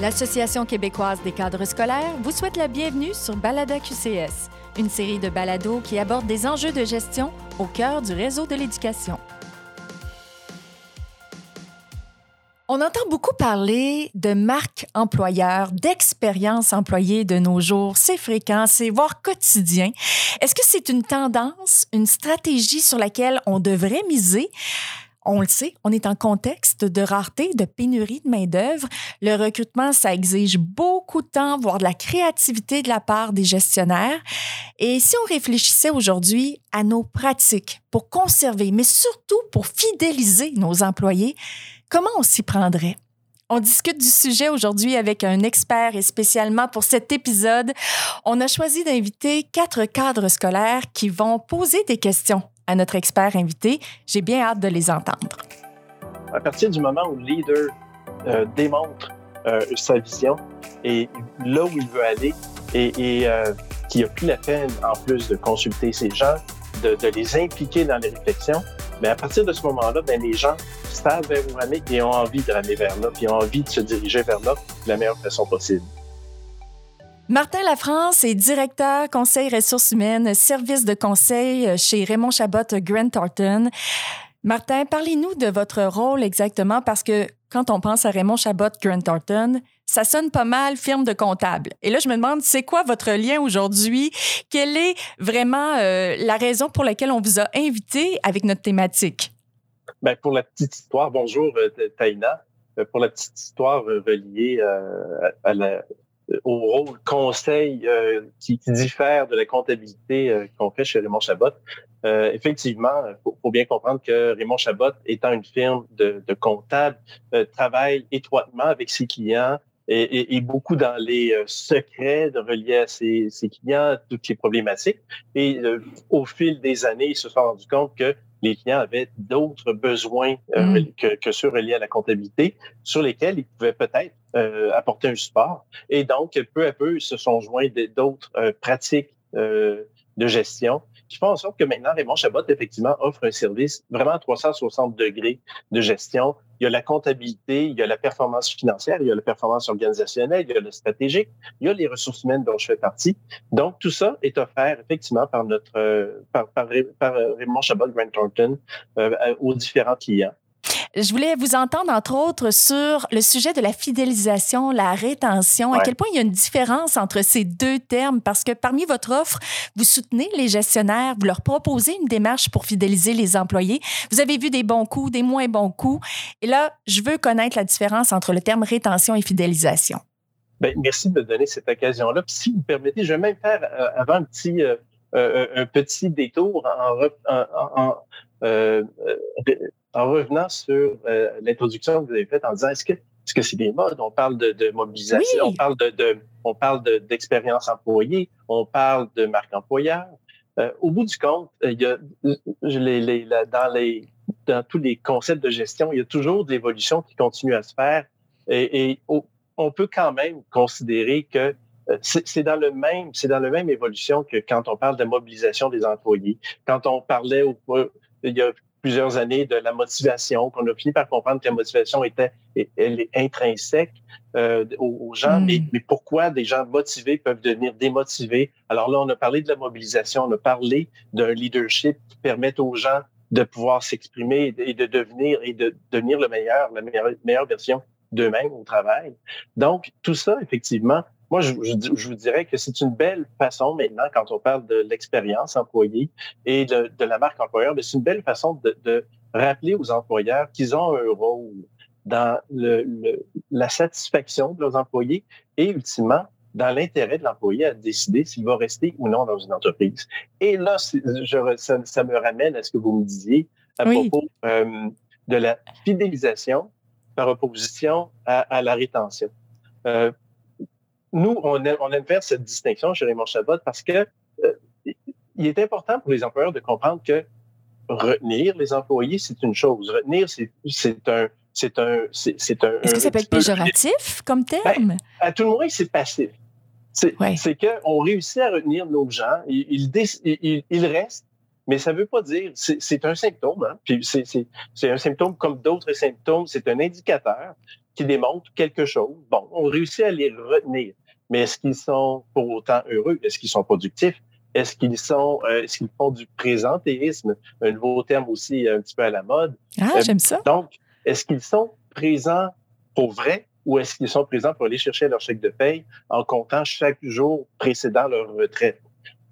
L'Association québécoise des cadres scolaires vous souhaite la bienvenue sur Balada QCS, une série de balados qui aborde des enjeux de gestion au cœur du réseau de l'éducation. On entend beaucoup parler de marque employeur, d'expérience employée de nos jours. C'est fréquent, c'est voire quotidien. Est-ce que c'est une tendance, une stratégie sur laquelle on devrait miser? On le sait, on est en contexte de rareté, de pénurie de main-d'œuvre. Le recrutement, ça exige beaucoup de temps, voire de la créativité de la part des gestionnaires. Et si on réfléchissait aujourd'hui à nos pratiques pour conserver, mais surtout pour fidéliser nos employés, comment on s'y prendrait? On discute du sujet aujourd'hui avec un expert et spécialement pour cet épisode, on a choisi d'inviter quatre cadres scolaires qui vont poser des questions à notre expert invité. J'ai bien hâte de les entendre. À partir du moment où le leader euh, démontre euh, sa vision et là où il veut aller et, et euh, qui a pris la peine, en plus de consulter ces gens, de, les impliquer dans les réflexions, mais à partir de ce moment-là, ben, les gens savent vers où ramer et ont envie de ramer vers là, puis ont envie de se diriger vers là de la meilleure façon possible. Martin Lafrance est directeur conseil ressources humaines, service de conseil chez Raymond Chabot Grant Thornton. Martin, parlez-nous de votre rôle exactement parce que quand on pense à Raymond Chabot Grant Thornton, ça sonne pas mal firme de comptable. Et là, je me demande, c'est quoi votre lien aujourd'hui? Quelle est vraiment euh, la raison pour laquelle on vous a invité avec notre thématique? Bien, pour la petite histoire, bonjour euh, Taïna. Euh, pour la petite histoire reliée à la, au rôle conseil euh, qui, qui, diffère de la comptabilité euh, qu'on fait chez Raymond Chabot. Euh, effectivement, il faut, bien comprendre que Raymond Chabot, étant une firme de, de comptables, travaille étroitement avec ses clients et, et, et beaucoup dans les secrets de reliés à ses, ses, clients, toutes les problématiques. Et au fil des années, ils se sont rendus compte que les clients avaient d'autres besoins euh, mm. que, que, ceux reliés à la comptabilité, sur lesquels ils pouvaient peut-être euh, apporter un support. Et donc, peu à peu, ils se sont joints d'autres euh, pratiques euh, de gestion qui font en sorte que maintenant, Raymond Chabot, effectivement, offre un service vraiment à 360 degrés de gestion. Il y a la comptabilité, il y a la performance financière, il y a la performance organisationnelle, il y a le stratégique, il y a les ressources humaines dont je fais partie. Donc, tout ça est offert effectivement par notre euh, par, par, par Raymond Chabot Grant Thornton euh, aux différents clients. Je voulais vous entendre, entre autres, sur le sujet de la fidélisation, la rétention. À quel point il y a une différence entre ces deux termes? Parce que parmi votre offre, vous soutenez les gestionnaires, vous leur proposez une démarche pour fidéliser les employés. Vous avez vu des bons coups, des moins bons coups. Et là, je veux connaître la différence entre le terme rétention et fidélisation. Bien, merci de me donner cette occasion-là. si vous me permettez, je vais même faire euh, avant un petit, euh, euh, un petit détour en, en, en euh, en revenant sur euh, l'introduction que vous avez faite en disant est-ce que est-ce que c'est des modes? On parle de, de mobilisation, on parle de, de on parle d'expérience employée, on parle de marque employeur. Euh, au bout du compte, euh, il y a les, les, dans les dans tous les concepts de gestion, il y a toujours de l'évolution qui continue à se faire et, et on peut quand même considérer que c'est dans le même, c'est dans la même évolution que quand on parle de mobilisation des employés. Quand on parlait au, il y a plusieurs années de la motivation, qu'on a fini par comprendre que la motivation était elle est intrinsèque euh, aux, gens, mais, hmm. mais, pourquoi des gens motivés peuvent devenir démotivés? Alors là, on a parlé de la mobilisation, on a parlé d'un leadership qui permet aux gens de pouvoir s'exprimer et de devenir et de devenir le meilleur, la meilleure, meilleure version d'eux-mêmes au travail. Donc, tout ça, effectivement, moi, je, je, vous dirais que c'est une belle façon maintenant, quand on parle de l'expérience employée et de, de, la marque employeur, c'est une belle façon de, de rappeler aux employeurs qu'ils ont un rôle dans le, le, la satisfaction de leurs employés et ultimement dans l'intérêt de l'employé à décider s'il va rester ou non dans une entreprise. Et là, je, ça, ça, me ramène à ce que vous me disiez à propos euh, de la fidélisation par opposition à, à la rétention. Euh, nous, on aime, on aime faire cette distinction chez Raymond Chabot parce que euh, il est important pour les employeurs de comprendre que retenir les employés, c'est une chose. Retenir, c'est un, c'est un, c'est un. Est-ce que ça peut être péjoratif comme ben, terme? à tout le moins, c'est passif. C'est ouais. qu'on réussit à retenir nos gens, ils, ils, ils, ils restent, mais ça ne veut pas dire, c'est un symptôme, hein? puis c'est un symptôme comme d'autres symptômes, c'est un indicateur qui démontre quelque chose. Bon, on réussit à les retenir, mais est-ce qu'ils sont pour autant heureux? Est-ce qu'ils sont productifs? Est-ce qu'ils sont, euh, est-ce qu'ils font du présentéisme, un nouveau terme aussi un petit peu à la mode? Ah, euh, j'aime ça. Donc, est-ce qu'ils sont présents pour vrai ou est-ce qu'ils sont présents pour aller chercher leur chèque de paye en comptant chaque jour précédent leur retraite?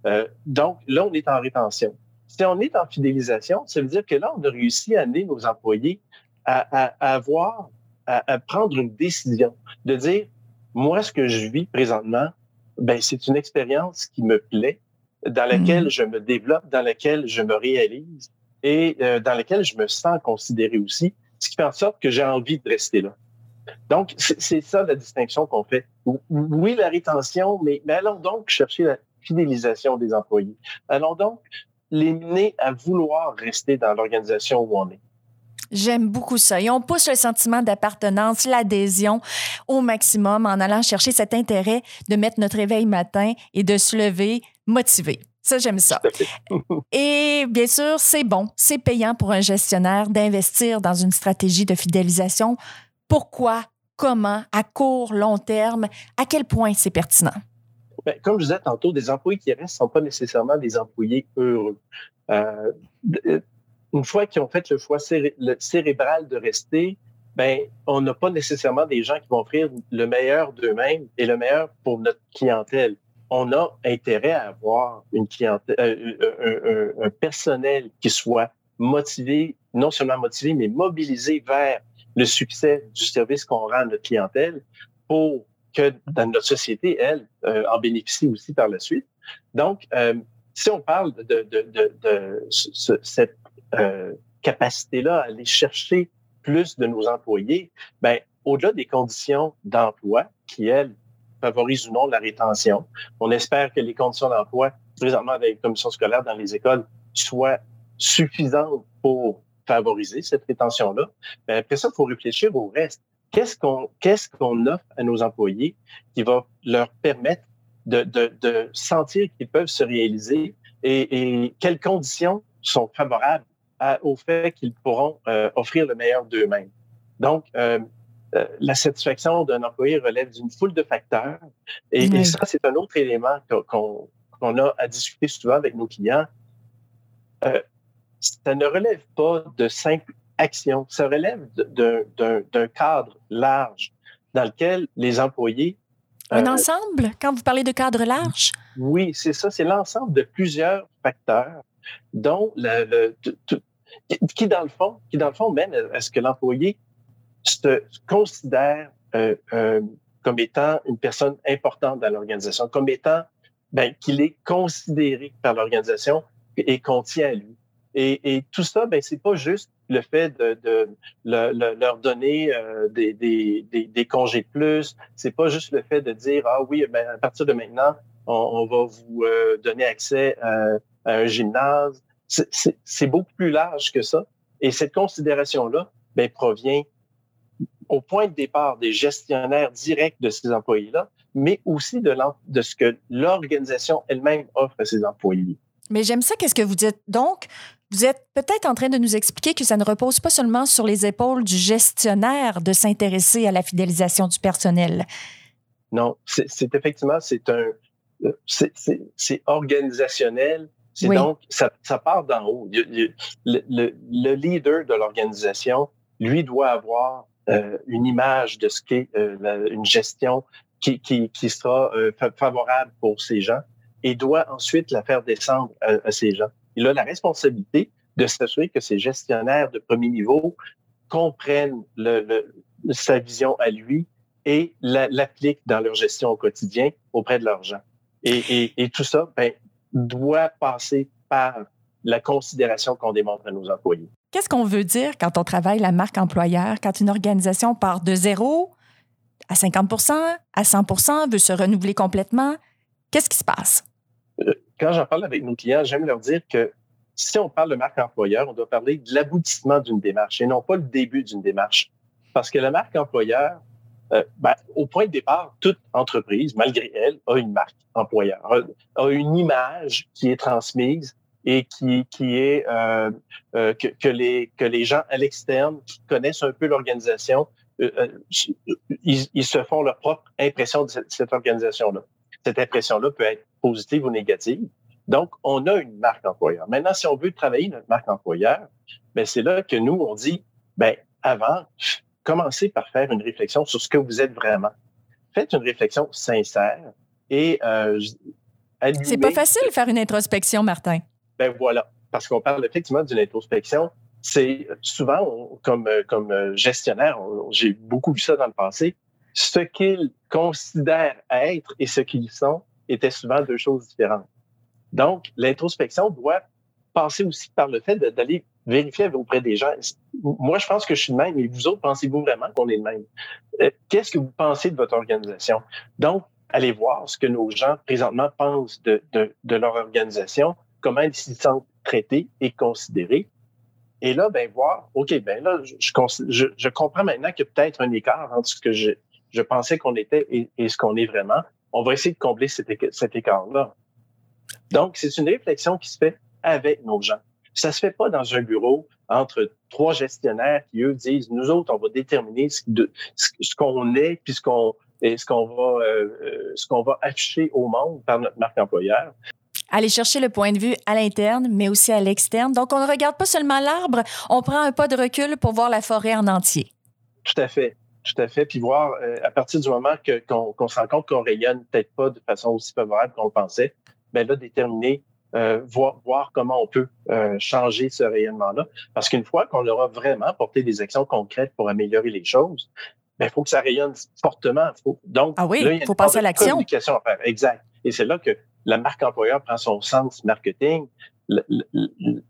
Euh, donc, là, on est en rétention. Si on est en fidélisation, ça veut dire que là, on a réussi à amener nos employés à, à, avoir, à, à, prendre une décision, de dire, moi, ce que je vis présentement, ben, c'est une expérience qui me plaît, dans laquelle mmh. je me développe, dans laquelle je me réalise et euh, dans laquelle je me sens considéré aussi, ce qui fait en sorte que j'ai envie de rester là. Donc, c'est ça la distinction qu'on fait. Oui, la rétention, mais, mais allons donc chercher la fidélisation des employés. Allons donc les mener à vouloir rester dans l'organisation où on est. J'aime beaucoup ça. Et on pousse le sentiment d'appartenance, l'adhésion au maximum en allant chercher cet intérêt de mettre notre réveil matin et de se lever motivé. Ça, j'aime ça. Et bien sûr, c'est bon, c'est payant pour un gestionnaire d'investir dans une stratégie de fidélisation. Pourquoi, comment, à court, long terme, à quel point c'est pertinent? Bien, comme je disais tantôt, des employés qui restent ne sont pas nécessairement des employés heureux. Euh, une fois qu'ils ont fait le choix cérébral de rester, ben, on n'a pas nécessairement des gens qui vont offrir le meilleur d'eux-mêmes et le meilleur pour notre clientèle. On a intérêt à avoir une clientèle, euh, un, personnel qui soit motivé, non seulement motivé, mais mobilisé vers le succès du service qu'on rend à notre clientèle pour que dans notre société, elle, euh, en bénéficie aussi par la suite. Donc, euh, si on parle de, de, de, de cette euh, capacité-là à aller chercher plus de nos employés, ben, au-delà des conditions d'emploi qui, elles, favorisent ou non la rétention, on espère que les conditions d'emploi, présentement avec les commissions scolaires dans les écoles, soient suffisantes pour favoriser cette rétention-là. Ben, après ça, il faut réfléchir au reste. Qu'est-ce qu'on qu'est-ce qu'on offre à nos employés qui va leur permettre de, de, de sentir qu'ils peuvent se réaliser et, et quelles conditions sont favorables au fait qu'ils pourront euh, offrir le meilleur d'eux-mêmes. Donc, euh, euh, la satisfaction d'un employé relève d'une foule de facteurs. Et, ça, c'est un autre élément qu'on a à discuter souvent avec nos clients. ça ne relève pas de simples actions, ça relève d'un cadre large dans lequel les employés... Un ensemble, quand vous parlez de cadre large? Oui, c'est ça, c'est l'ensemble de plusieurs facteurs dont le, qui, dans le fond, qui dans le fond mène à ce que l'employé se considère euh, euh, comme étant une personne importante dans l'organisation, comme étant ben, qu'il est considéré par l'organisation et qu'on tient à lui. Et, et tout ça, ben, c'est pas juste le fait de, de leur donner euh, des, des, des, congés de plus. C'est pas juste le fait de dire ah oui, ben, à partir de maintenant, on, on va vous euh, donner accès à, à, un gymnase c'est beaucoup plus large que ça. Et cette considération-là ben, provient au point de départ des gestionnaires directs de ces employés-là, mais aussi de, de ce que l'organisation elle-même offre à ses employés. Mais j'aime ça, qu'est-ce que vous dites. Donc, vous êtes peut-être en train de nous expliquer que ça ne repose pas seulement sur les épaules du gestionnaire de s'intéresser à la fidélisation du personnel. Non, c'est effectivement, c'est un, euh, c'est organisationnel, c'est donc, ça, ça part d'en haut. Le, le, leader de l'organisation, lui, doit avoir euh, une image de ce qu'est euh, une gestion qui, qui, qui sera euh, favorable pour ces gens et doit ensuite la faire descendre à, ces gens. Il a la responsabilité de s'assurer que ces gestionnaires de premier niveau comprennent le, sa vision à lui et l'appliquent dans leur gestion au quotidien auprès de leurs gens. Et, et, et tout ça, ben, doit passer par la considération qu'on démontre à nos employés. Qu'est-ce qu'on veut dire quand on travaille la marque employeur, quand une organisation part de zéro à 50 à 100 veut se renouveler complètement? Qu'est-ce qui se passe? Euh, quand j'en parle avec nos clients, j'aime leur dire que si on parle de marque employeur, on doit parler de l'aboutissement d'une démarche et non pas le début d'une démarche. Parce que la marque employeur, euh, ben, au point de départ, toute entreprise, malgré elle, a une marque employeur, a une image qui est transmise et qui, qui est euh, euh, que, les, que les gens à l'externe qui connaissent un peu l'organisation, euh, ils, ils, se font leur propre impression de cette, cette organisation-là. Cette impression-là peut être positive ou négative. Donc, on a une marque employeur. Maintenant, si on veut travailler notre marque employeur, ben c'est là que nous, on dit, ben avant, commencez par faire une réflexion sur ce que vous êtes vraiment. Faites une réflexion sincère et euh, c'est pas facile de faire une introspection, Martin. Ben voilà, parce qu'on parle effectivement d'une introspection. C'est souvent, comme, euh, comme euh, gestionnaire, j'ai beaucoup vu ça dans le passé, ce qu'ils considèrent être et ce qu'ils sont étaient souvent deux choses différentes. Donc, l'introspection doit passer aussi par le fait d'aller vérifier auprès des gens. Moi, je pense que je suis le même, mais vous autres, pensez-vous vraiment qu'on est le même? Euh, qu'est-ce que vous pensez de votre organisation? Donc, allez voir ce que nos gens présentement pensent de, de, de leur organisation, comment ils s'y sentent traités et considérés. Et là, ben voir, OK, ben là, je, je, je comprends maintenant qu'il y a peut-être un écart entre ce que je, je pensais qu'on était et, ce qu'on est vraiment. On va essayer de combler cet écart-là. Donc, c'est une réflexion qui se fait avec nos gens. Ça se fait pas dans un bureau entre trois gestionnaires qui, eux, disent, nous autres, on va déterminer ce, ce qu'on est puis ce qu'on ce qu'on va, euh, euh, ce qu'on va afficher au monde par notre marque employeur. Aller chercher le point de vue à l'interne, mais aussi à l'externe. Donc, on ne regarde pas seulement l'arbre, on prend un pas de recul pour voir la forêt en entier. Tout à fait. Tout à fait. Puis voir, euh, à partir du moment qu'on, se rend compte qu'on rayonne peut-être pas de façon aussi favorable qu'on le pensait, bien là, déterminer euh, voir, voir comment on peut euh, changer ce rayonnement-là. Parce qu'une fois qu'on aura vraiment porté des actions concrètes pour améliorer les choses, il ben, faut que ça rayonne fortement. Faut, donc, ah oui, il faut passer à l'action. Communication à faire. Exact. Et c'est là que la marque employeur prend son sens marketing.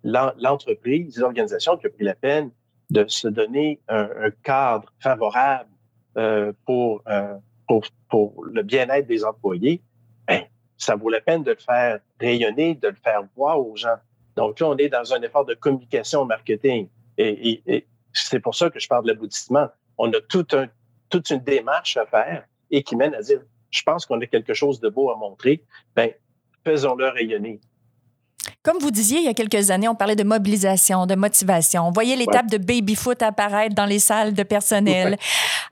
L'entreprise, l'organisation qui a pris la peine de se donner un, un cadre favorable euh, pour, euh, pour, pour le bien-être des employés, ça vaut la peine de le faire rayonner, de le faire voir aux gens. Donc là, on est dans un effort de communication marketing. Et, c'est pour ça que je parle de l'aboutissement. On a toute une démarche à faire et qui mène à dire, je pense qu'on a quelque chose de beau à montrer. Ben, faisons-le rayonner. Comme vous disiez il y a quelques années, on parlait de mobilisation, de motivation. On voyait l'étape de baby-foot apparaître dans les salles de personnel.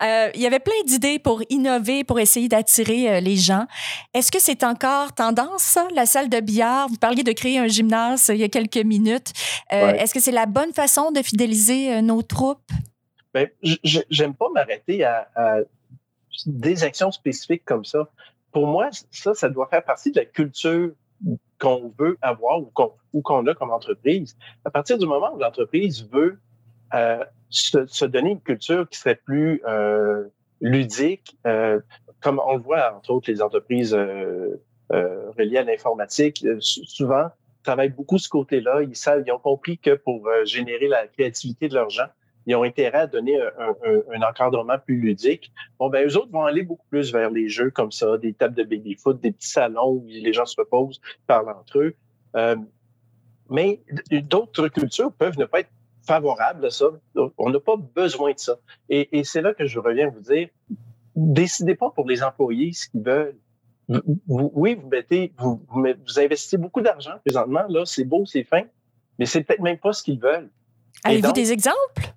Euh, il y avait plein d'idées pour innover, pour essayer d'attirer euh, les gens. Est-ce que c'est encore tendance, ça, la salle de billard? Vous parliez de créer un gymnase euh, il y a quelques minutes. Est-ce que c'est la bonne façon de fidéliser nos troupes? Bien, j'aime pas m'arrêter à, à des actions spécifiques comme ça. Pour moi, ça, ça doit faire partie de la culture qu'on veut avoir ou qu'on a comme entreprise. À partir du moment où l'entreprise veut euh, se, se, donner une culture qui serait plus euh, ludique, euh, comme on le voit entre autres les entreprises euh, euh, reliées à l'informatique, euh, souvent travaillent beaucoup ce côté-là. Ils savent, ils ont compris que pour générer la créativité de leurs gens, ils ont intérêt à donner un, un, un, encadrement plus ludique. Bon, ben, eux autres vont aller beaucoup plus vers les jeux comme ça, des tables de baby-foot, des petits salons où les gens se reposent, parlent entre eux. Euh, mais d'autres cultures peuvent ne pas être favorables à ça. On n'a pas besoin de ça. Et, et c'est là que je reviens vous dire, décidez pas pour les employés ce qu'ils veulent. Vous, oui, vous mettez, vous, vous, investissez beaucoup d'argent présentement, là, c'est beau, c'est fin, mais c'est peut-être même pas ce qu'ils veulent. Avez-vous des exemples?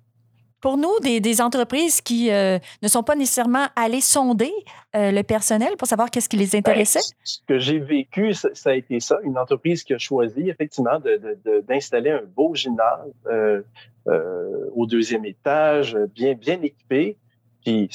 Pour nous, des, des entreprises qui euh, ne sont pas nécessairement allées sonder euh, le personnel pour savoir qu'est-ce qui les ben, intéressait? ce que j'ai vécu, ça, a été ça. Une entreprise qui a choisi effectivement d'installer de, de, un beau gymnase euh, euh, au deuxième étage, bien, bien équipé. Puis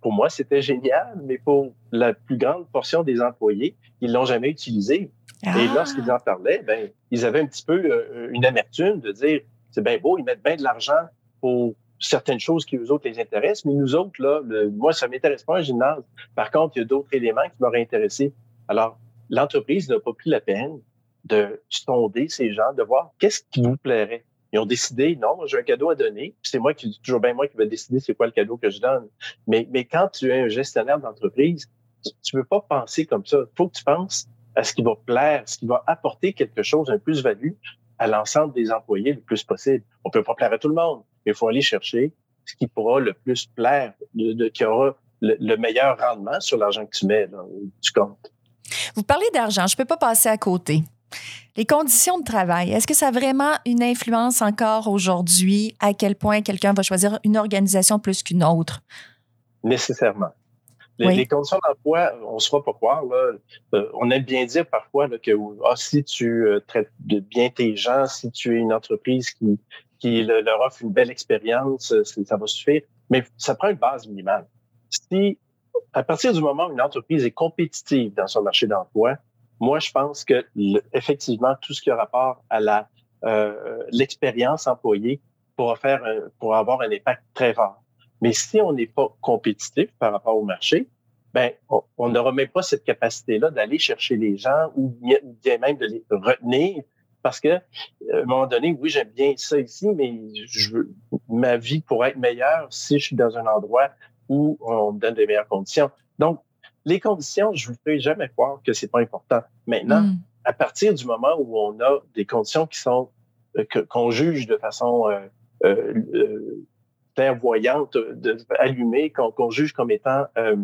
pour moi, c'était génial, mais pour la plus grande portion des employés, ils l'ont jamais utilisé. Et ah! lorsqu'ils en parlaient, ben, ils avaient un petit peu une amertume de dire, c'est bien beau, ils mettent bien de l'argent pour certaines choses qui, eux autres, les intéressent. Mais nous autres, là, moi, ça m'intéresse pas un gymnase. Par contre, il y a d'autres éléments qui m'auraient intéressé. Alors, l'entreprise n'a pas pris la peine de sonder ces gens, de voir qu'est-ce qui vous plairait. Ils ont décidé, non, j'ai un cadeau à donner. C'est moi qui, toujours bien moi qui vais décider c'est quoi le cadeau que je donne. Mais, mais quand tu es un gestionnaire d'entreprise, tu ne veux pas penser comme ça. Il faut que tu penses à ce qui va plaire, ce qui va apporter quelque chose, un plus-value à l'ensemble des employés le plus possible. On peut pas plaire à tout le monde il faut aller chercher ce qui pourra le plus plaire, de, qui aura le, meilleur rendement sur l'argent que tu mets dans, du compte. Vous parlez d'argent, je ne peux pas passer à côté. Les conditions de travail, est-ce que ça a vraiment une influence encore aujourd'hui à quel point quelqu'un va choisir une organisation plus qu'une autre? Nécessairement. Les, conditions d'emploi, on ne se fera pas croire. Là, euh, on aime bien dire parfois là, que ah, si tu euh, traites bien tes gens, si tu es une entreprise qui, qui leur offre une belle expérience, euh, ça va suffire. Mais ça prend une base minimale. Si, à partir du moment où une entreprise est compétitive dans son marché d'emploi, moi, je pense que effectivement, tout ce qui a rapport à la l'expérience employée pourra faire pour avoir un impact très rare. Mais si on n'est pas compétitif par rapport au marché, ben, on n'aura même pas cette capacité-là d'aller chercher les gens ou bien même de les retenir parce que, à un moment donné, oui, j'aime bien ça ici, mais je veux, ma vie pourrait être meilleure si je suis dans un endroit où on me donne de meilleures conditions. Donc, les conditions, je ne vous fais jamais croire que c'est pas important. Maintenant, hmm. à partir du moment où on a des conditions qui sont euh, qu'on juge de façon euh, euh, clairvoyante, de, allumée, qu'on juge comme étant euh,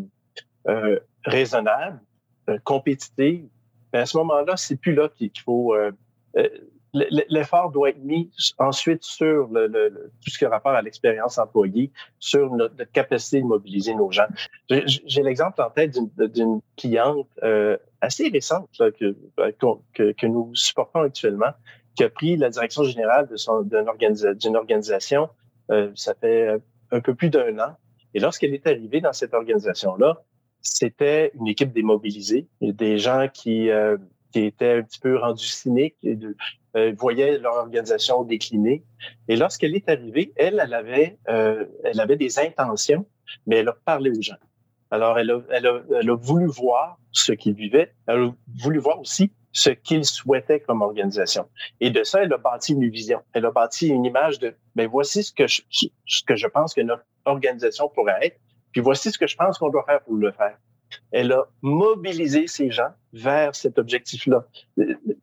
euh, raisonnable, euh, compétitive, ben à ce moment-là, c'est plus là qu'il faut. Euh, l'effort doit être mis ensuite sur le, le, tout ce qui a rapport à l'expérience employée, sur notre, capacité de mobiliser nos gens. J'ai l'exemple en tête d'une cliente euh, assez récente là, que, que, que, nous supportons actuellement, qui a pris la direction générale d'une organisa organisation euh, ça fait un peu plus d'un an. Et lorsqu'elle est arrivée dans cette organisation-là, c'était une équipe démobilisée, des gens qui, euh, qui étaient un petit peu rendus cyniques et voyaient leur organisation décliner. Et lorsqu'elle est arrivée, elle, elle avait, elle avait des intentions, mais elle a parlé aux gens. Alors, elle a, elle a, elle a voulu voir ce qu'ils vivaient. Elle a voulu voir aussi ce qu'il souhaitait comme organisation. Et de ça, elle a bâti une vision. Elle a bâti une image de, ben voici ce que je, ce que je pense que notre organisation pourrait être, puis voici ce que je pense qu'on doit faire pour le faire. Elle a mobilisé ces gens vers cet objectif-là.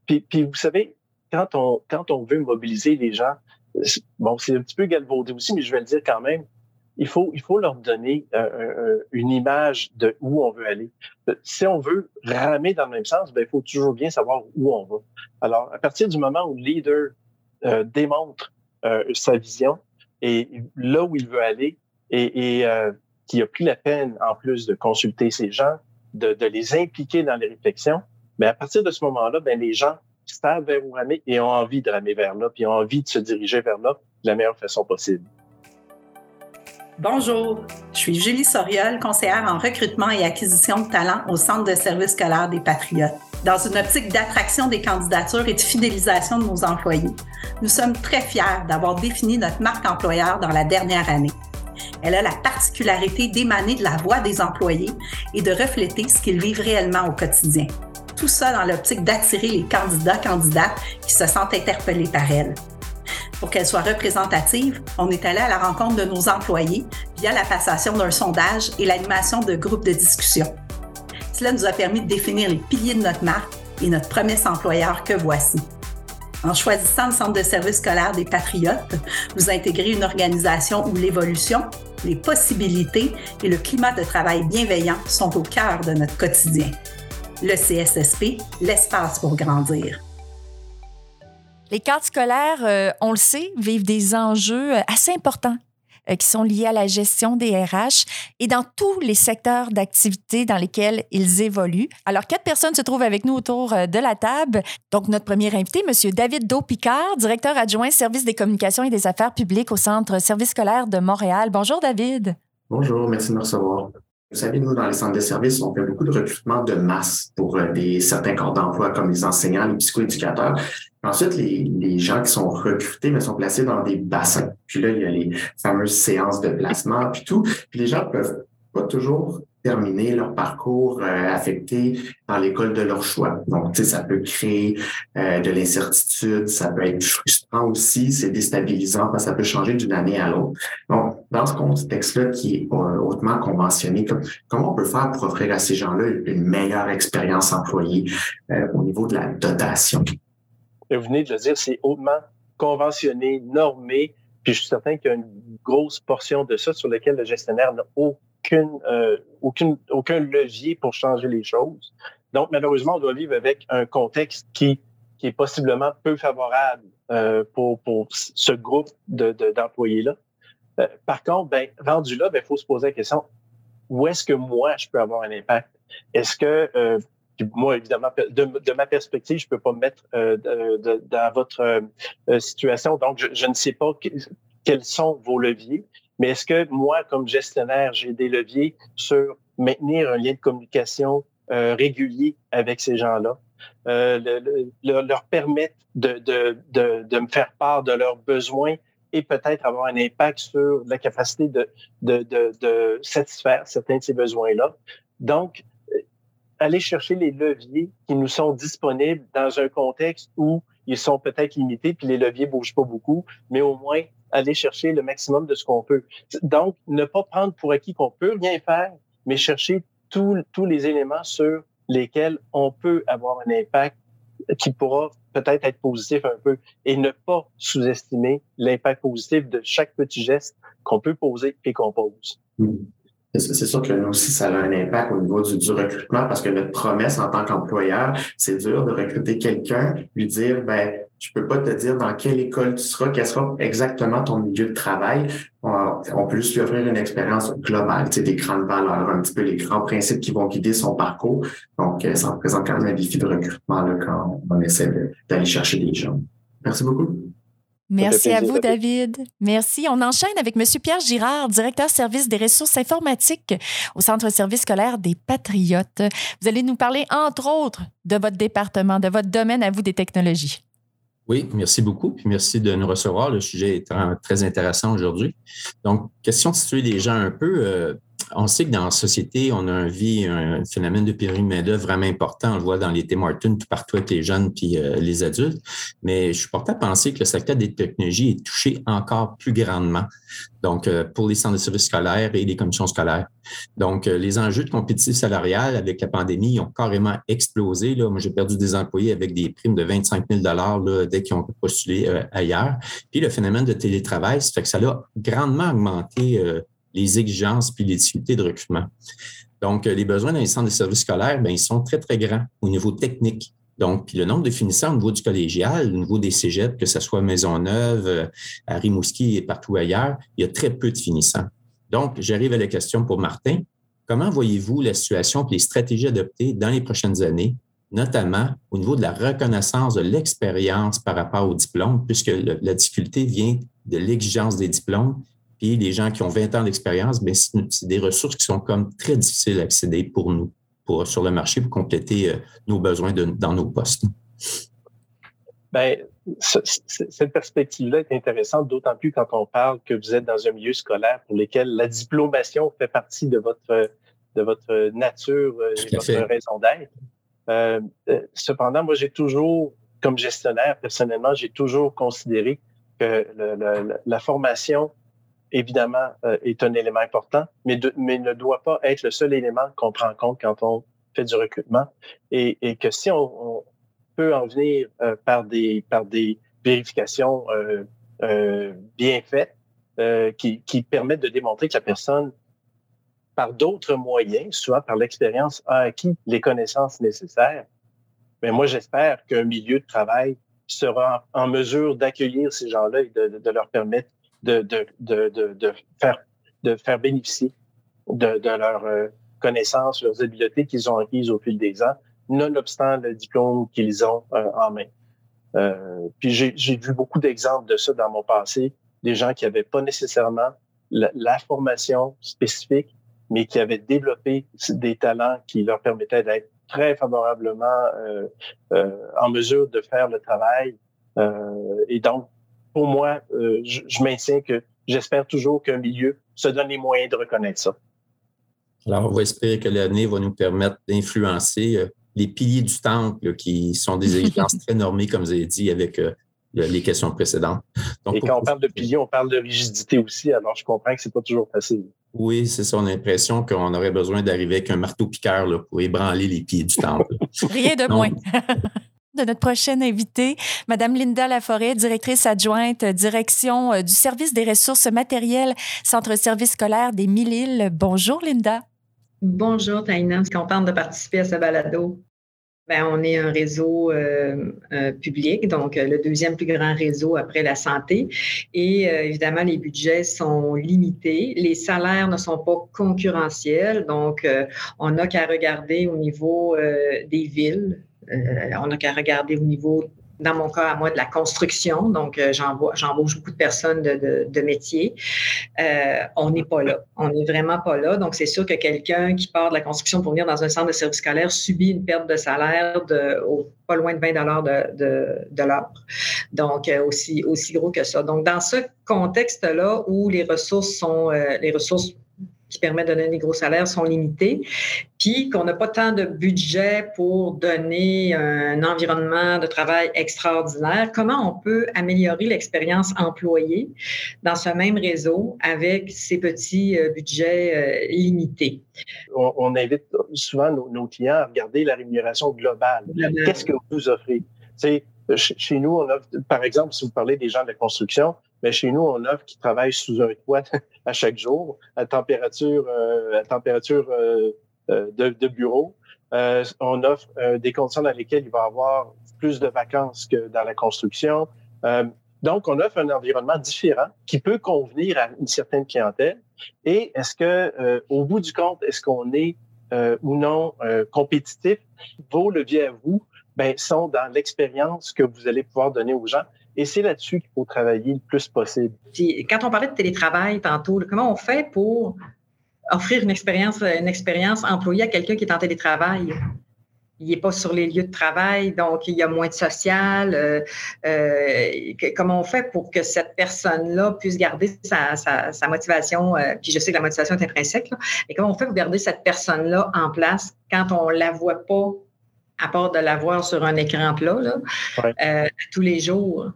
Puis, vous savez, quand on, quand on veut mobiliser les gens, bon, c'est un petit peu galvaudé aussi, mais je vais le dire quand même, il faut, il faut leur donner euh, euh, une image de où on veut aller. Si on veut ramer dans le même sens, ben, il faut toujours bien savoir où on va. Alors, à partir du moment où le leader euh, démontre sa vision et là où il veut aller et, et qui a pris la peine, en plus de consulter ces gens, de, les impliquer dans les réflexions, mais à partir de ce moment-là, ben, les gens savent vers où ramer et ont envie de ramer vers là, puis ont envie de se diriger vers là de la meilleure façon possible. Bonjour, je suis Julie Soriol, conseillère en recrutement et acquisition de talents au Centre de services scolaires des Patriotes. Dans une optique d'attraction des candidatures et de fidélisation de nos employés, nous sommes très fiers d'avoir défini notre marque employeur dans la dernière année. Elle a la particularité d'émaner de la voix des employés et de refléter ce qu'ils vivent réellement au quotidien. Tout ça dans l'optique d'attirer les candidats candidates qui se sentent interpellés par elle. Pour qu'elle soit représentative, on est allé à la rencontre de nos employés via la passation d'un sondage et l'animation de groupes de discussion. Cela nous a permis de définir les piliers de notre marque et notre promesse employeur que voici. En choisissant le Centre de services scolaires des Patriotes, vous intégrez une organisation où l'évolution, les possibilités et le climat de travail bienveillant sont au cœur de notre quotidien. Le CSSP, l'espace pour grandir. Les cadres scolaires, euh, on le sait, vivent des enjeux euh, assez importants qui sont liés à la gestion des RH et dans tous les secteurs d'activité dans lesquels ils évoluent. Alors, quatre personnes se trouvent avec nous autour de la table. Donc, notre premier invité, M. David Do-Picard, directeur adjoint service des communications et des affaires publiques au Centre service scolaire de Montréal. Bonjour, David. Bonjour, merci de me recevoir. Vous savez, nous, dans les centres de services, on fait beaucoup de recrutement de masse pour des, certains corps d'emploi comme les enseignants, les psychoéducateurs. Ensuite, les, les, gens qui sont recrutés mais sont placés dans des bassins. Puis là, il y a les fameuses séances de placement, puis tout. Puis les gens peuvent pas toujours terminer leur parcours euh, affecté dans l'école de leur choix. Donc, tu sais, ça peut créer euh, de l'incertitude, ça peut être frustrant aussi, c'est déstabilisant parce que ça peut changer d'une année à l'autre. Donc, dans ce contexte-là qui est euh, hautement conventionné, comment on peut faire pour offrir à ces gens-là une meilleure expérience employée au niveau de la dotation? Vous venez de le dire, c'est hautement conventionné, normé, puis je suis certain qu'il y a une grosse portion de ça sur laquelle le gestionnaire n'a aucune, euh, aucune, aucun levier pour changer les choses. Donc, malheureusement, on doit vivre avec un contexte qui qui est possiblement peu favorable pour, pour ce groupe d'employés-là. De, par contre, ben, rendu là, il ben, faut se poser la question, où est-ce que moi, je peux avoir un impact? Est-ce que, euh, moi, évidemment, de, ma perspective, je peux pas me mettre euh, dans votre euh, situation, donc je, je, ne sais pas quels sont vos leviers, mais est-ce que moi, comme gestionnaire, j'ai des leviers sur maintenir un lien de communication régulier avec ces gens-là, le, leur permettre de, de, de, de me faire part de leurs besoins et peut-être avoir un impact sur la capacité de, de, de, de satisfaire certains de ces besoins-là. Donc, euh, aller chercher les leviers qui nous sont disponibles dans un contexte où ils sont peut-être limités, puis les leviers bougent pas beaucoup, mais au moins aller chercher le maximum de ce qu'on peut. Donc, ne pas prendre pour acquis qu'on peut rien faire, mais chercher tous, tous les éléments sur lesquels on peut avoir un impact qui pourra peut-être être positif un peu et ne pas sous-estimer l'impact positif de chaque petit geste qu'on peut poser et qu'on pose. Mmh. C'est sûr que nous aussi, ça a un impact au niveau du, du recrutement parce que notre promesse en tant qu'employeur, c'est dur de recruter quelqu'un, lui dire, ben, je peux pas te dire dans quelle école tu seras, quel sera exactement ton milieu de travail. On, peut juste lui offrir une expérience globale, tu sais, des grandes valeurs, un petit peu les grands principes qui vont guider son parcours. Donc, euh, ça représente quand même un défi de recrutement là, quand on essaie d'aller chercher des gens. Merci beaucoup. Merci à vous, David. Merci. On enchaîne avec M. Pierre Girard, directeur service des ressources informatiques au Centre service scolaire des Patriotes. Vous allez nous parler, entre autres, de votre département, de votre domaine à vous des technologies. Oui, merci beaucoup. Puis merci de nous recevoir. Le sujet est très intéressant aujourd'hui. Donc, question de situer les gens un peu. Euh, on sait que dans la société, on a un, vie, un phénomène de périmètre main vraiment important. On le voit dans les Tim Hortons, tout partout avec les jeunes puis euh, les adultes. Mais je suis porté à penser que le secteur des technologies est touché encore plus grandement. Donc, euh, pour les centres de services scolaires et les commissions scolaires. Donc, euh, les enjeux de compétition salariale avec la pandémie ont carrément explosé. Là. Moi, j'ai perdu des employés avec des primes de 25 000 là, dès qu'ils ont postulé ailleurs. Puis, le phénomène de télétravail, ça fait que ça a grandement augmenté les exigences puis les difficultés de recrutement. Donc, euh, les besoins dans les centres de services scolaires, bien, ils sont très, très grands au niveau technique. Donc, puis le nombre de finissants au niveau du collégial, au niveau des cégeps, que ce soit Maisonneuve, euh, à Rimouski et partout ailleurs, il y a très peu de finissants. Donc, j'arrive à la question pour Martin. Comment voyez-vous la situation et les stratégies adoptées dans les prochaines années, notamment au niveau de la reconnaissance de l'expérience par rapport au diplôme, puisque la difficulté vient de l'exigence des diplômes puis les gens qui ont 20 ans d'expérience, ben, c'est des ressources qui sont comme très difficiles à accéder pour nous, pour, sur le marché, pour compléter euh, nos besoins dans nos postes. Bien, cette perspective-là est intéressante, d'autant plus quand on parle que vous êtes dans un milieu scolaire pour lequel la diplomation fait partie de votre, de votre nature euh, et de votre raison d'être. Euh, cependant, moi, j'ai toujours, comme gestionnaire, personnellement, j'ai toujours considéré que la formation évidemment, euh, est un élément important, mais, mais ne doit pas être le seul élément qu'on prend en compte quand on fait du recrutement. Et, et que si on, peut en venir euh, par, des, par des vérifications euh, bien faites qui, qui permettent de démontrer que la personne, par d'autres moyens, soit par l'expérience, a acquis les connaissances nécessaires, mais moi, j'espère qu'un milieu de travail sera en, mesure d'accueillir ces gens-là et de, de, leur permettre de, de, de, de, faire, de faire bénéficier de, de leurs euh, connaissances, leurs habiletés qu'ils ont acquises au fil des ans, nonobstant le diplôme qu'ils ont euh, en main. Euh, puis j'ai vu beaucoup d'exemples de ça dans mon passé, des gens qui n'avaient pas nécessairement la, formation spécifique, mais qui avaient développé des talents qui leur permettaient d'être très favorablement euh, euh, en mesure de faire le travail et donc pour moi, euh, je, maintiens que j'espère toujours qu'un milieu se donne les moyens de reconnaître ça. Alors, on va espérer que l'année va nous permettre d'influencer euh, les piliers du temple qui sont des exigences très normées, comme vous avez dit, avec euh, les questions précédentes. Et quand on parle de piliers, on parle de rigidité aussi. Alors, je comprends que c'est pas toujours facile. Oui, c'est ça. On a l'impression qu'on aurait besoin d'arriver avec un marteau-piqueur pour ébranler les pieds du temple. Rien de moins. de notre prochaine invitée, Madame Linda Laforêt, directrice adjointe direction euh, du service des ressources matérielles, Centre service scolaire des Mille-Îles. Bonjour, Linda. Bonjour, Taïna. Je suis contente de participer à ce balado? Ben, on est un réseau euh, euh, public, donc euh, le deuxième plus grand réseau après la santé. Et évidemment, les budgets sont limités. Les salaires ne sont pas concurrentiels, donc on n'a qu'à regarder au niveau des villes. On n'a qu'à regarder au niveau dans mon cas, à moi, de la construction. Donc, euh, j'embauche beaucoup de personnes de, métier. Euh, on n'est pas là. On n'est vraiment pas là. Donc, c'est sûr que quelqu'un qui part de la construction pour venir dans un centre de service scolaire subit une perte de salaire de pas loin de 20 de, de, l'heure. Donc, euh, aussi, aussi gros que ça. Donc, dans ce contexte-là où les ressources sont, les ressources qui permet de donner des gros salaires sont limités, puis qu'on n'a pas tant de budget pour donner un environnement de travail extraordinaire, comment on peut améliorer l'expérience employée dans ce même réseau avec ces petits euh, budgets euh, limités? On, invite souvent nos, clients à regarder la rémunération globale. Qu'est-ce que vous offrez? chez nous, on offre, par exemple, si vous parlez des gens de la construction, mais chez nous, on offre qui travaillent sous un toit à chaque jour, à température, euh, à température euh, euh, de, bureau. on offre des conditions dans lesquelles il va y avoir plus de vacances que dans la construction. donc, on offre un environnement différent qui peut convenir à une certaine clientèle. Et est-ce que, au bout du compte, est-ce qu'on est, ou non compétitif? Vos leviers à vous ben, sont dans l'expérience que vous allez pouvoir donner aux gens. Et c'est là-dessus qu'il faut travailler le plus possible. Puis, quand on parlait de télétravail tantôt, comment on fait pour offrir une expérience, une expérience employée à quelqu'un qui est en télétravail? Il n'est pas sur les lieux de travail, donc il y a moins de social. Euh, euh, comment on fait pour que cette personne-là puisse garder sa, sa, motivation? Euh, puis je sais que la motivation est intrinsèque, là, mais comment on fait pour garder cette personne-là en place quand on ne la voit pas, à part de la voir sur un écran plat, là, tous les jours?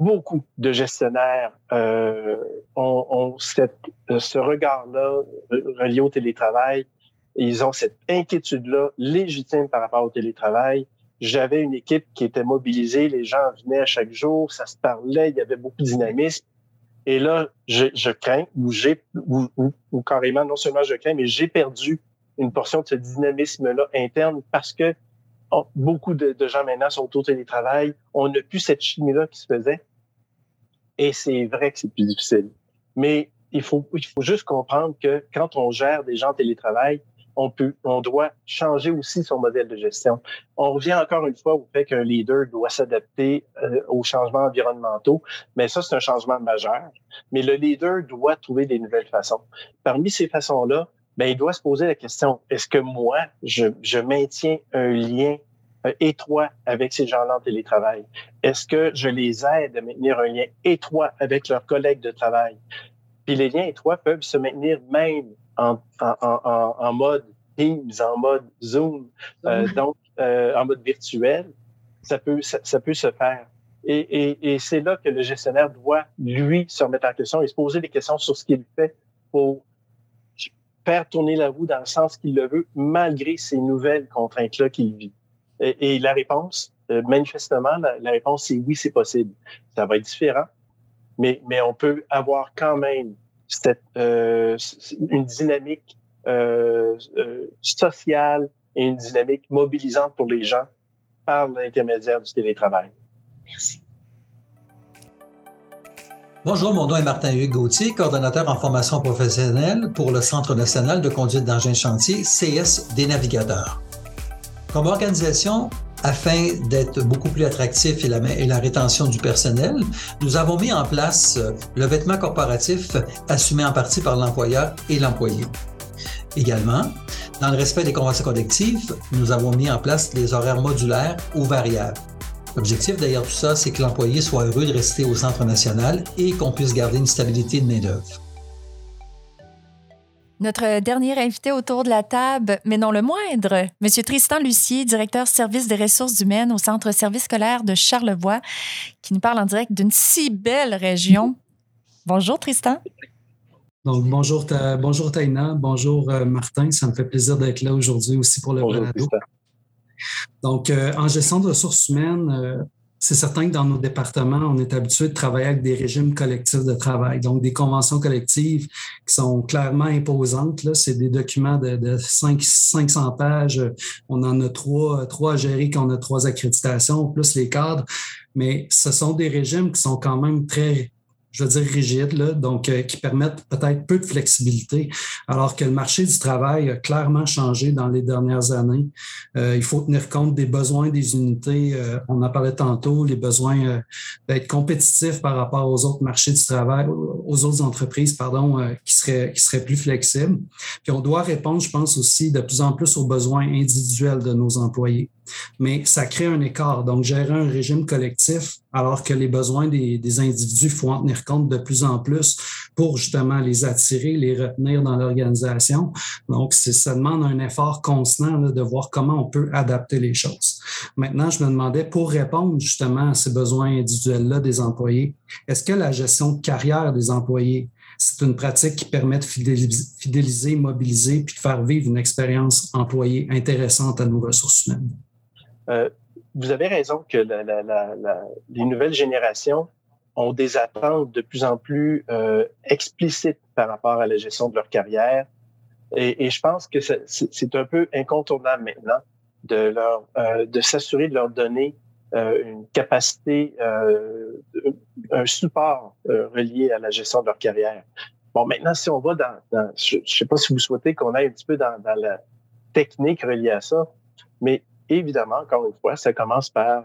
Beaucoup de gestionnaires euh, ont, cette, ce regard-là relié au télétravail. Ils ont cette inquiétude-là légitime par rapport au télétravail. J'avais une équipe qui était mobilisée, les gens venaient à chaque jour, ça se parlait, il y avait beaucoup de dynamisme. Et là, je, je crains, ou j'ai, ou, ou, carrément, non seulement je crains, mais j'ai perdu une portion de ce dynamisme-là interne parce que oh, beaucoup de, gens maintenant sont au télétravail. On n'a plus cette chimie-là qui se faisait. Et c'est vrai que c'est plus difficile. Mais il faut, il faut juste comprendre que quand on gère des gens en télétravail, on peut, on doit changer aussi son modèle de gestion. On revient encore une fois au fait qu'un leader doit s'adapter euh, aux changements environnementaux, mais ça, c'est un changement majeur. Mais le leader doit trouver des nouvelles façons. Parmi ces façons-là, ben, il doit se poser la question, est-ce que moi, je, je maintiens un lien étroit avec ces gens-là en télétravail? Est-ce que je les aide à maintenir un lien étroit avec leurs collègues de travail? Puis les liens étroits peuvent se maintenir même en, en, en, en mode Teams, en mode Zoom, euh, donc euh, en mode virtuel. Ça peut, ça, ça peut se faire. Et, et, et c'est là que le gestionnaire doit, lui, se remettre en question et se poser des questions sur ce qu'il fait pour faire tourner la roue dans le sens qu'il le veut, malgré ces nouvelles contraintes-là qu'il vit. Et, la réponse, euh, manifestement, la, réponse, c'est oui, c'est possible. Ça va être différent, mais, mais on peut avoir quand même cette, euh, une dynamique euh, sociale et une dynamique mobilisante pour les gens par l'intermédiaire du télétravail. Merci. Bonjour, mon nom est Martin-Hugues Gauthier, coordonnateur en formation professionnelle pour le Centre national de conduite d'engins de chantier, CS des navigateurs. Comme organisation, afin d'être beaucoup plus attractif et la, rétention du personnel, nous avons mis en place euh, le vêtement corporatif assumé en partie par l'employeur et l'employé. Également, dans le respect des conventions collectives, nous avons mis en place des horaires modulaires ou variables. L'objectif derrière tout ça, c'est que l'employé soit heureux de rester au centre national et qu'on puisse garder une stabilité de main-d'œuvre. Notre dernier invité autour de la table, mais non le moindre, M. Tristan Lucier, directeur service des ressources humaines au Centre service scolaire de Charlevoix, qui nous parle en direct d'une si belle région. Bonjour Tristan. Donc, bonjour, bonjour Taina, bonjour euh, Martin, ça me fait plaisir d'être là aujourd'hui aussi pour le bonjour, Donc, euh, en gestion de ressources humaines, euh, c'est certain que dans nos départements, on est habitué de travailler avec des régimes collectifs de travail, donc des conventions collectives qui sont clairement imposantes. Là. C'est des documents de, de 5, 500 pages. On en a trois, trois à gérer quand on a trois accréditations, plus les cadres. Mais ce sont des régimes qui sont quand même très je veux dire, rigides, là, donc euh, qui permettent peut-être peu de flexibilité, alors que le marché du travail a clairement changé dans les dernières années. Euh, il faut tenir compte des besoins des unités. Euh, on en parlait tantôt, les besoins d'être compétitifs par rapport aux autres marchés du travail, aux autres entreprises, pardon, qui seraient qui seraient plus flexibles. Puis on doit répondre, je pense aussi, de plus en plus aux besoins individuels de nos employés mais ça crée un écart. Donc, gérer un régime collectif alors que les besoins des, individus, il faut en tenir compte de plus en plus pour justement les attirer, les retenir dans l'organisation. Donc, ça demande un effort constant de voir comment on peut adapter les choses. Maintenant, je me demandais, pour répondre justement à ces besoins individuels-là des employés, est-ce que la gestion de carrière des employés, c'est une pratique qui permet de fidéliser, mobiliser, puis de faire vivre une expérience employée intéressante à nos ressources humaines? Euh, vous avez raison que les nouvelles générations ont des attentes de plus en plus euh, explicites par rapport à la gestion de leur carrière. Et, je pense que c'est un peu incontournable maintenant de leur euh, de s'assurer de leur donner une capacité, un support relié à la gestion de leur carrière. Bon, maintenant, si on va dans, je ne sais pas si vous souhaitez qu'on aille un petit peu dans, dans la technique reliée à ça, mais évidemment, encore une fois, ça commence par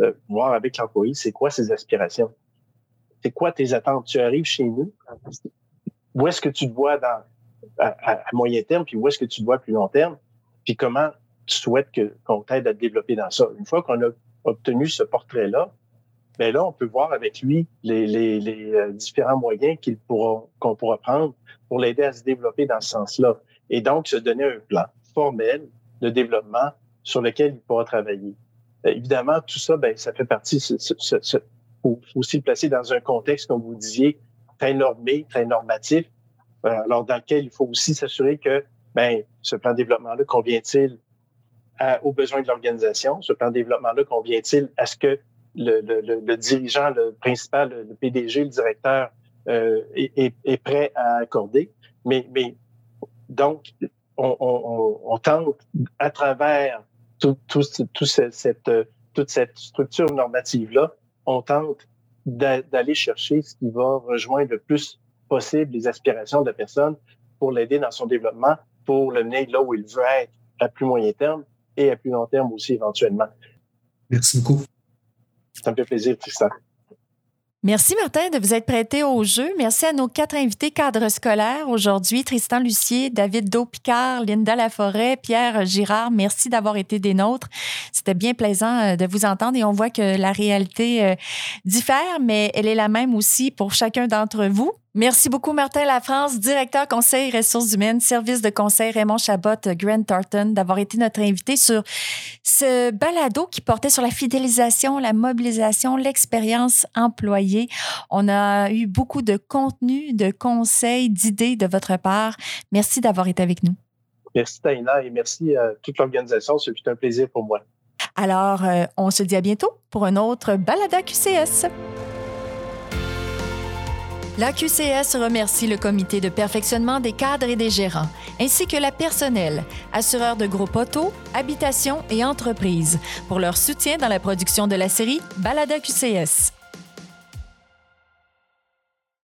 euh, voir avec l'employé, c'est quoi ses aspirations? C'est quoi tes attentes? Tu arrives chez nous, où est-ce que tu te vois dans, à, moyen terme, puis où est-ce que tu te vois à plus long terme, puis comment tu souhaites qu'on t'aide à te développer dans ça? Une fois qu'on a obtenu ce portrait-là, ben là, on peut voir avec lui les, les, les euh, différents moyens qu'il qu'on pourra prendre pour l'aider à se développer dans ce sens-là. Et donc, se donner un plan formel de développement sur lequel il pourra travailler. Euh, évidemment, tout ça, ben, ça fait partie, il faut aussi le placer dans un contexte, comme vous disiez, très normé, très normatif, euh, alors dans lequel il faut aussi s'assurer que ben, ce plan de développement-là convient-il aux besoins de l'organisation, ce plan de développement-là convient-il à ce que le, le, le, dirigeant, le principal, le PDG, le directeur euh, est, est, prêt à accorder? Mais, mais donc, on, on, on tente à travers tout, cette, euh, toute cette structure normative-là, on tente d'aller chercher ce qui va rejoindre le plus possible les aspirations de la personne pour l'aider dans son développement, pour le mener là où il veut être à plus moyen terme et à plus long terme aussi éventuellement. Merci beaucoup. Ça me fait plaisir, Tristan. Merci Martin de vous être prêté au jeu. Merci à nos quatre invités cadres scolaires aujourd'hui, Tristan Lucier, David Do-Picard, Linda Laforêt, Pierre Girard. Merci d'avoir été des nôtres. C'était bien plaisant euh, de vous entendre et on voit que la réalité euh, diffère, mais elle est la même aussi pour chacun d'entre vous. Merci beaucoup, Martin Lafrance, directeur conseil ressources humaines, service de conseil Raymond Chabot, Grant Thornton, d'avoir été notre invité sur ce balado qui portait sur la fidélisation, la mobilisation, l'expérience employée. On a eu beaucoup de contenu, de conseils, d'idées de votre part. Merci d'avoir été avec nous. Merci, Taina, et merci à toute l'organisation. C'est un plaisir pour moi. Alors, euh, on se dit à bientôt pour un autre balada QCS. La QCS remercie le comité de perfectionnement des cadres et des gérants, ainsi que la personnel, assureurs de gros poteaux, habitations et entreprises, pour leur soutien dans la production de la série Balada QCS.